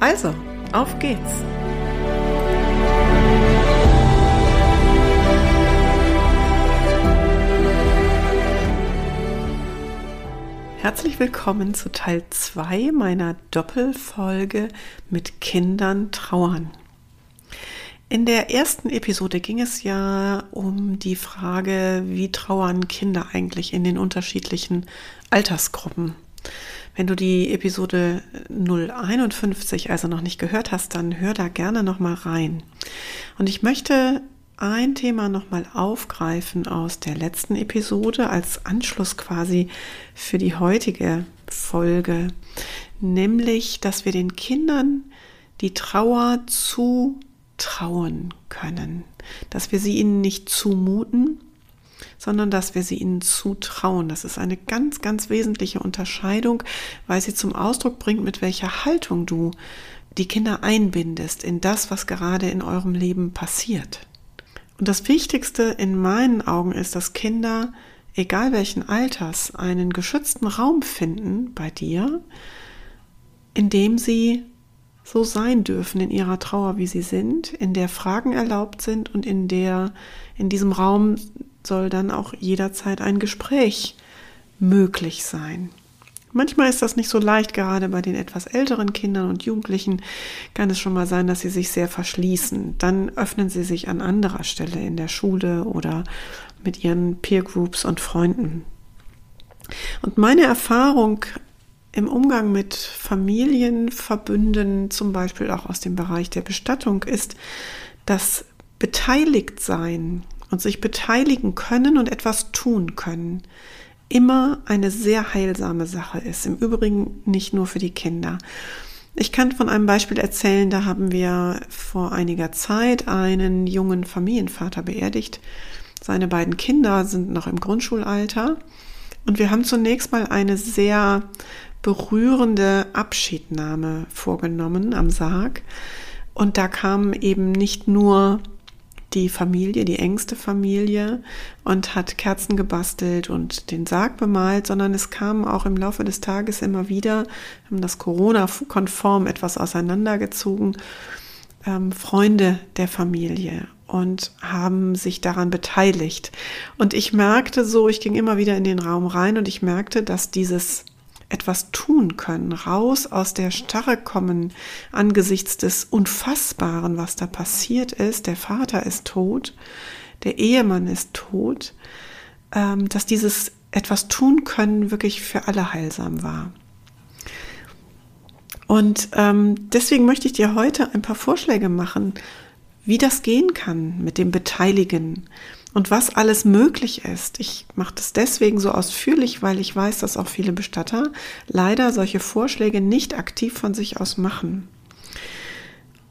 Also, auf geht's! Herzlich willkommen zu Teil 2 meiner Doppelfolge mit Kindern trauern. In der ersten Episode ging es ja um die Frage, wie trauern Kinder eigentlich in den unterschiedlichen Altersgruppen. Wenn du die Episode 051 also noch nicht gehört hast, dann hör da gerne noch mal rein. Und ich möchte ein Thema noch mal aufgreifen aus der letzten Episode als Anschluss quasi für die heutige Folge, nämlich, dass wir den Kindern die Trauer zutrauen können, dass wir sie ihnen nicht zumuten, sondern dass wir sie ihnen zutrauen. Das ist eine ganz, ganz wesentliche Unterscheidung, weil sie zum Ausdruck bringt, mit welcher Haltung du die Kinder einbindest in das, was gerade in eurem Leben passiert. Und das Wichtigste in meinen Augen ist, dass Kinder, egal welchen Alters, einen geschützten Raum finden bei dir, in dem sie so sein dürfen in ihrer Trauer, wie sie sind, in der Fragen erlaubt sind und in der in diesem Raum soll dann auch jederzeit ein Gespräch möglich sein. Manchmal ist das nicht so leicht, gerade bei den etwas älteren Kindern und Jugendlichen kann es schon mal sein, dass sie sich sehr verschließen. Dann öffnen sie sich an anderer Stelle in der Schule oder mit ihren Peer Groups und Freunden. Und meine Erfahrung im Umgang mit Familienverbünden, zum Beispiel auch aus dem Bereich der Bestattung, ist, dass beteiligt sein und sich beteiligen können und etwas tun können, immer eine sehr heilsame Sache ist. Im Übrigen nicht nur für die Kinder. Ich kann von einem Beispiel erzählen, da haben wir vor einiger Zeit einen jungen Familienvater beerdigt. Seine beiden Kinder sind noch im Grundschulalter und wir haben zunächst mal eine sehr berührende Abschiednahme vorgenommen am Sarg. Und da kamen eben nicht nur die Familie, die engste Familie und hat Kerzen gebastelt und den Sarg bemalt, sondern es kam auch im Laufe des Tages immer wieder, haben das Corona-konform etwas auseinandergezogen, ähm, Freunde der Familie und haben sich daran beteiligt. Und ich merkte so, ich ging immer wieder in den Raum rein und ich merkte, dass dieses etwas tun können, raus aus der Starre kommen angesichts des Unfassbaren, was da passiert ist. Der Vater ist tot, der Ehemann ist tot, ähm, dass dieses etwas tun können wirklich für alle heilsam war. Und ähm, deswegen möchte ich dir heute ein paar Vorschläge machen, wie das gehen kann mit dem Beteiligen und was alles möglich ist. Ich mache das deswegen so ausführlich, weil ich weiß, dass auch viele Bestatter leider solche Vorschläge nicht aktiv von sich aus machen.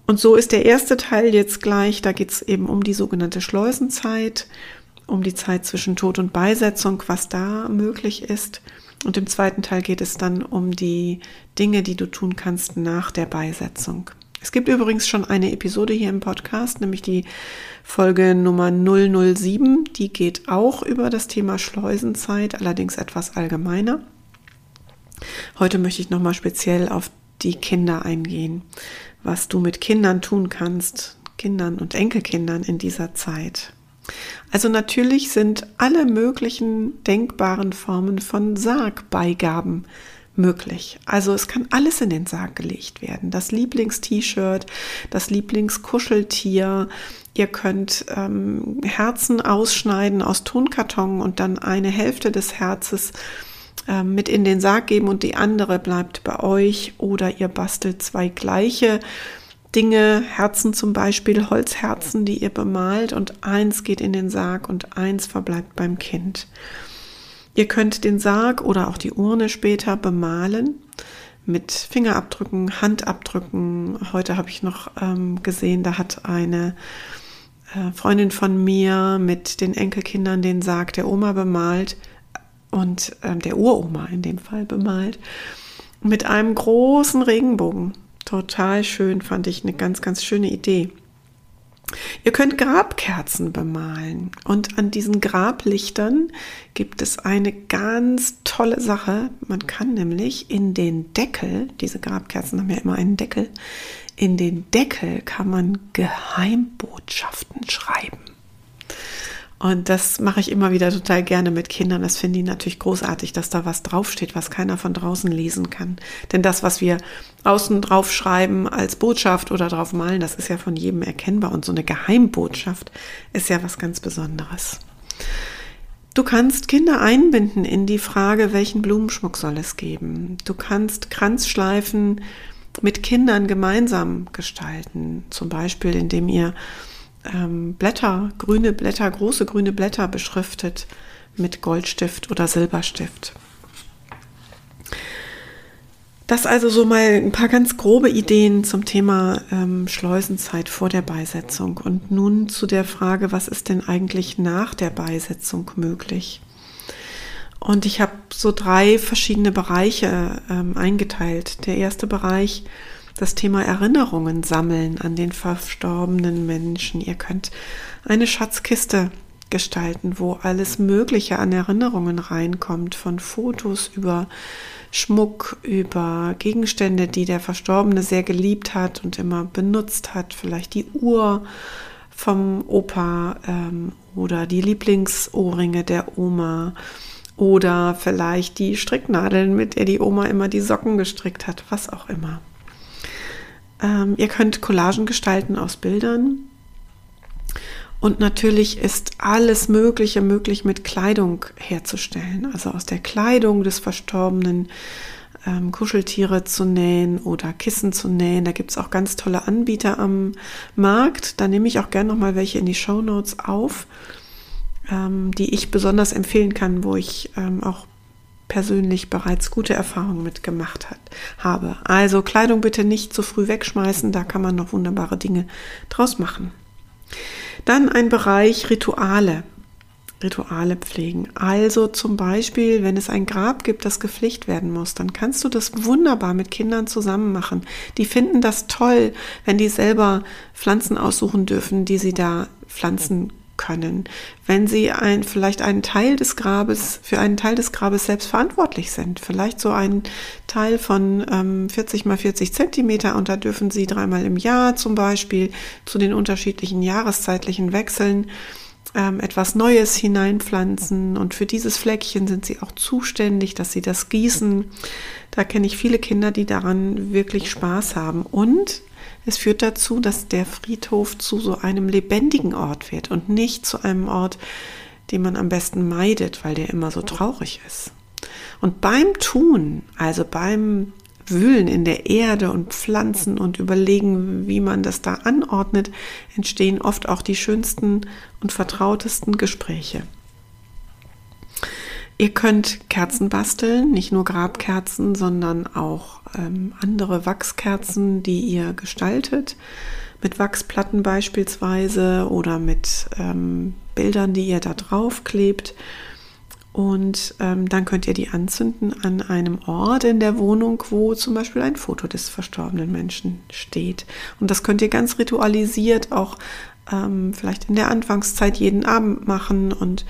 Und so ist der erste Teil jetzt gleich, da geht es eben um die sogenannte Schleusenzeit, um die Zeit zwischen Tod und Beisetzung, was da möglich ist. Und im zweiten Teil geht es dann um die Dinge, die du tun kannst nach der Beisetzung. Es gibt übrigens schon eine Episode hier im Podcast, nämlich die Folge Nummer 007. Die geht auch über das Thema Schleusenzeit, allerdings etwas allgemeiner. Heute möchte ich nochmal speziell auf die Kinder eingehen, was du mit Kindern tun kannst, Kindern und Enkelkindern in dieser Zeit. Also natürlich sind alle möglichen denkbaren Formen von Sargbeigaben möglich. Also es kann alles in den Sarg gelegt werden. Das Lieblingst-T-Shirt, das Lieblingskuscheltier. Ihr könnt ähm, Herzen ausschneiden aus Tonkarton und dann eine Hälfte des Herzes äh, mit in den Sarg geben und die andere bleibt bei euch. Oder ihr bastelt zwei gleiche Dinge, Herzen zum Beispiel, Holzherzen, die ihr bemalt und eins geht in den Sarg und eins verbleibt beim Kind. Ihr könnt den Sarg oder auch die Urne später bemalen mit Fingerabdrücken, Handabdrücken. Heute habe ich noch ähm, gesehen, da hat eine äh, Freundin von mir mit den Enkelkindern den Sarg der Oma bemalt und äh, der Uroma in dem Fall bemalt mit einem großen Regenbogen. Total schön, fand ich eine ganz, ganz schöne Idee. Ihr könnt Grabkerzen bemalen und an diesen Grablichtern gibt es eine ganz tolle Sache. Man kann nämlich in den Deckel, diese Grabkerzen haben ja immer einen Deckel, in den Deckel kann man Geheimbotschaften schreiben. Und das mache ich immer wieder total gerne mit Kindern. Das finden die natürlich großartig, dass da was draufsteht, was keiner von draußen lesen kann. Denn das, was wir außen drauf schreiben als Botschaft oder drauf malen, das ist ja von jedem erkennbar. Und so eine Geheimbotschaft ist ja was ganz Besonderes. Du kannst Kinder einbinden in die Frage, welchen Blumenschmuck soll es geben. Du kannst Kranzschleifen mit Kindern gemeinsam gestalten. Zum Beispiel, indem ihr ähm, Blätter, grüne Blätter, große grüne Blätter beschriftet mit Goldstift oder Silberstift. Das also so mal ein paar ganz grobe Ideen zum Thema ähm, Schleusenzeit vor der Beisetzung. Und nun zu der Frage, was ist denn eigentlich nach der Beisetzung möglich? Und ich habe so drei verschiedene Bereiche ähm, eingeteilt. Der erste Bereich das Thema Erinnerungen sammeln an den verstorbenen Menschen. Ihr könnt eine Schatzkiste gestalten, wo alles Mögliche an Erinnerungen reinkommt, von Fotos über Schmuck, über Gegenstände, die der Verstorbene sehr geliebt hat und immer benutzt hat, vielleicht die Uhr vom Opa ähm, oder die Lieblingsohrringe der Oma oder vielleicht die Stricknadeln, mit der die Oma immer die Socken gestrickt hat, was auch immer. Ähm, ihr könnt Collagen gestalten aus Bildern. Und natürlich ist alles Mögliche möglich mit Kleidung herzustellen. Also aus der Kleidung des Verstorbenen ähm, Kuscheltiere zu nähen oder Kissen zu nähen. Da gibt es auch ganz tolle Anbieter am Markt. Da nehme ich auch gerne nochmal welche in die Show Notes auf, ähm, die ich besonders empfehlen kann, wo ich ähm, auch persönlich bereits gute Erfahrungen mitgemacht hat, habe. Also Kleidung bitte nicht zu früh wegschmeißen, da kann man noch wunderbare Dinge draus machen. Dann ein Bereich Rituale. Rituale pflegen. Also zum Beispiel, wenn es ein Grab gibt, das gepflegt werden muss, dann kannst du das wunderbar mit Kindern zusammen machen. Die finden das toll, wenn die selber Pflanzen aussuchen dürfen, die sie da pflanzen können, wenn sie ein, vielleicht einen Teil des Grabes, für einen Teil des Grabes selbst verantwortlich sind. Vielleicht so einen Teil von ähm, 40 mal 40 Zentimeter und da dürfen sie dreimal im Jahr zum Beispiel zu den unterschiedlichen jahreszeitlichen Wechseln ähm, etwas Neues hineinpflanzen und für dieses Fleckchen sind sie auch zuständig, dass sie das gießen. Da kenne ich viele Kinder, die daran wirklich Spaß haben. Und es führt dazu, dass der Friedhof zu so einem lebendigen Ort wird und nicht zu einem Ort, den man am besten meidet, weil der immer so traurig ist. Und beim Tun, also beim Wühlen in der Erde und Pflanzen und überlegen, wie man das da anordnet, entstehen oft auch die schönsten und vertrautesten Gespräche. Ihr könnt Kerzen basteln, nicht nur Grabkerzen, sondern auch ähm, andere Wachskerzen, die ihr gestaltet, mit Wachsplatten beispielsweise oder mit ähm, Bildern, die ihr da drauf klebt. Und ähm, dann könnt ihr die anzünden an einem Ort in der Wohnung, wo zum Beispiel ein Foto des verstorbenen Menschen steht. Und das könnt ihr ganz ritualisiert auch ähm, vielleicht in der Anfangszeit jeden Abend machen und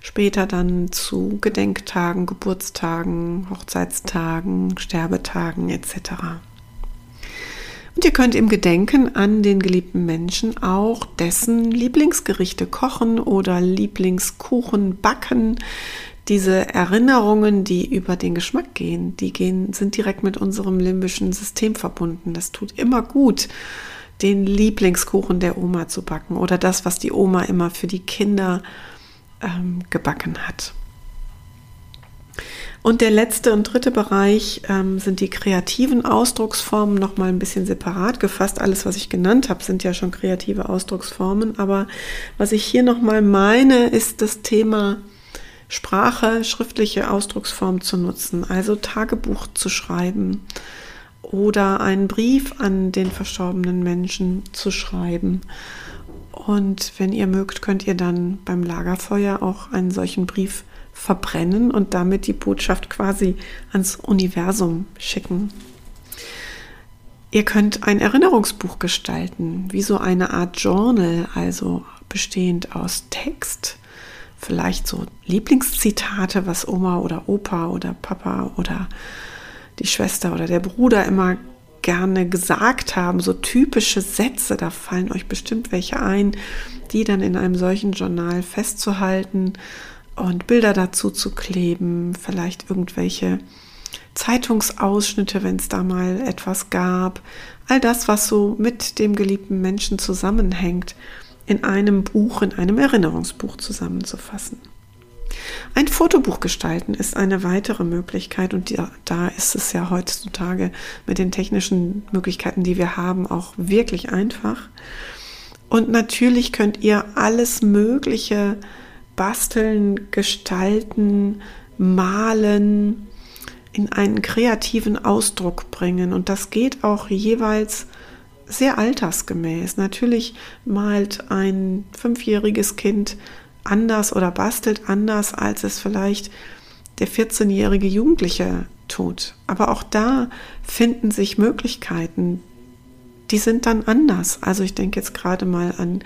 später dann zu Gedenktagen, Geburtstagen, Hochzeitstagen, Sterbetagen etc. Und ihr könnt im Gedenken an den geliebten Menschen auch dessen Lieblingsgerichte kochen oder Lieblingskuchen backen. Diese Erinnerungen, die über den Geschmack gehen, die gehen, sind direkt mit unserem limbischen System verbunden. Das tut immer gut, den Lieblingskuchen der Oma zu backen oder das, was die Oma immer für die Kinder ähm, gebacken hat. Und der letzte und dritte Bereich ähm, sind die kreativen Ausdrucksformen nochmal ein bisschen separat gefasst. Alles, was ich genannt habe, sind ja schon kreative Ausdrucksformen. Aber was ich hier nochmal meine, ist das Thema Sprache, schriftliche Ausdrucksform zu nutzen, also Tagebuch zu schreiben oder einen Brief an den verstorbenen Menschen zu schreiben. Und wenn ihr mögt, könnt ihr dann beim Lagerfeuer auch einen solchen Brief verbrennen und damit die Botschaft quasi ans Universum schicken. Ihr könnt ein Erinnerungsbuch gestalten, wie so eine Art Journal, also bestehend aus Text, vielleicht so Lieblingszitate, was Oma oder Opa oder Papa oder die Schwester oder der Bruder immer gerne gesagt haben, so typische Sätze, da fallen euch bestimmt welche ein, die dann in einem solchen Journal festzuhalten und Bilder dazu zu kleben, vielleicht irgendwelche Zeitungsausschnitte, wenn es da mal etwas gab, all das, was so mit dem geliebten Menschen zusammenhängt in einem Buch, in einem Erinnerungsbuch zusammenzufassen. Ein Fotobuch gestalten ist eine weitere Möglichkeit und da ist es ja heutzutage mit den technischen Möglichkeiten, die wir haben, auch wirklich einfach. Und natürlich könnt ihr alles Mögliche basteln, gestalten, malen, in einen kreativen Ausdruck bringen. Und das geht auch jeweils sehr altersgemäß. Natürlich malt ein fünfjähriges Kind anders oder bastelt anders, als es vielleicht der 14-jährige Jugendliche tut. Aber auch da finden sich Möglichkeiten, die sind dann anders. Also ich denke jetzt gerade mal an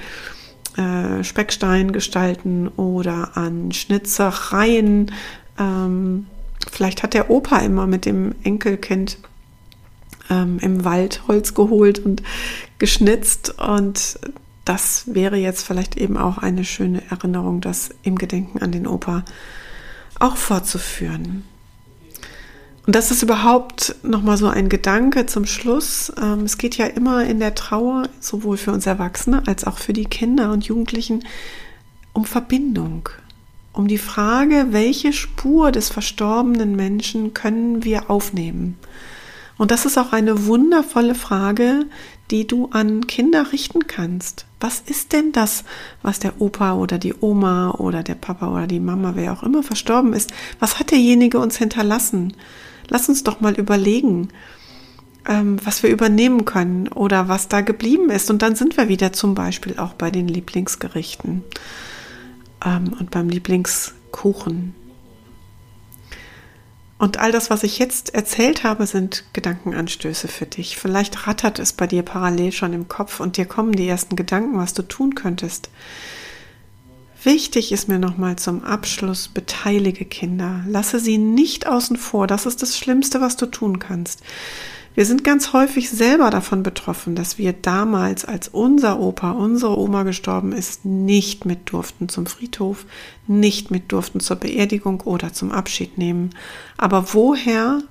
äh, Speckstein gestalten oder an Schnitzereien. Ähm, vielleicht hat der Opa immer mit dem Enkelkind ähm, im Wald Holz geholt und geschnitzt. Und das wäre jetzt vielleicht eben auch eine schöne Erinnerung, das im Gedenken an den Opa auch fortzuführen. Und das ist überhaupt nochmal so ein Gedanke zum Schluss. Ähm, es geht ja immer in der Trauer, sowohl für uns Erwachsene als auch für die Kinder und Jugendlichen, um Verbindung. Um die Frage, welche Spur des verstorbenen Menschen können wir aufnehmen? Und das ist auch eine wundervolle Frage, die du an Kinder richten kannst. Was ist denn das, was der Opa oder die Oma oder der Papa oder die Mama, wer auch immer verstorben ist, was hat derjenige uns hinterlassen? Lass uns doch mal überlegen, ähm, was wir übernehmen können oder was da geblieben ist. Und dann sind wir wieder zum Beispiel auch bei den Lieblingsgerichten ähm, und beim Lieblingskuchen. Und all das, was ich jetzt erzählt habe, sind Gedankenanstöße für dich. Vielleicht rattert es bei dir parallel schon im Kopf und dir kommen die ersten Gedanken, was du tun könntest. Wichtig ist mir nochmal zum Abschluss, beteilige Kinder. Lasse sie nicht außen vor. Das ist das Schlimmste, was du tun kannst. Wir sind ganz häufig selber davon betroffen, dass wir damals, als unser Opa, unsere Oma gestorben ist, nicht mit durften zum Friedhof, nicht mit durften zur Beerdigung oder zum Abschied nehmen. Aber woher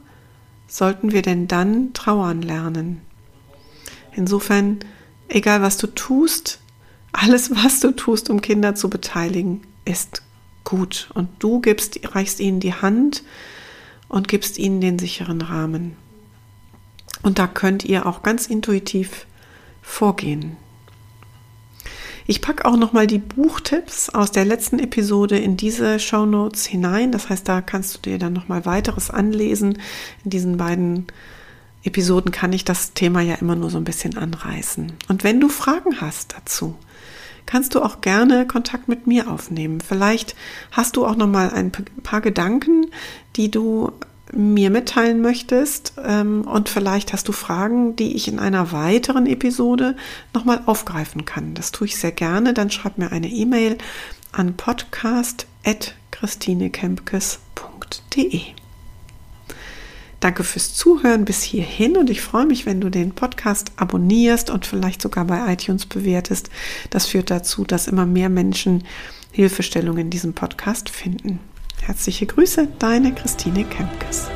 sollten wir denn dann trauern lernen? Insofern, egal was du tust, alles was du tust, um Kinder zu beteiligen, ist gut. Und du gibst, reichst ihnen die Hand und gibst ihnen den sicheren Rahmen. Und da könnt ihr auch ganz intuitiv vorgehen. Ich packe auch nochmal die Buchtipps aus der letzten Episode in diese Show Notes hinein. Das heißt, da kannst du dir dann nochmal weiteres anlesen. In diesen beiden Episoden kann ich das Thema ja immer nur so ein bisschen anreißen. Und wenn du Fragen hast dazu, kannst du auch gerne Kontakt mit mir aufnehmen. Vielleicht hast du auch nochmal ein paar Gedanken, die du mir mitteilen möchtest ähm, und vielleicht hast du Fragen, die ich in einer weiteren Episode nochmal aufgreifen kann. Das tue ich sehr gerne. Dann schreib mir eine E-Mail an podcast.christinekempkes.de. Danke fürs Zuhören bis hierhin und ich freue mich, wenn du den Podcast abonnierst und vielleicht sogar bei iTunes bewertest. Das führt dazu, dass immer mehr Menschen Hilfestellung in diesem Podcast finden. Herzliche Grüße, deine Christine Kempkes.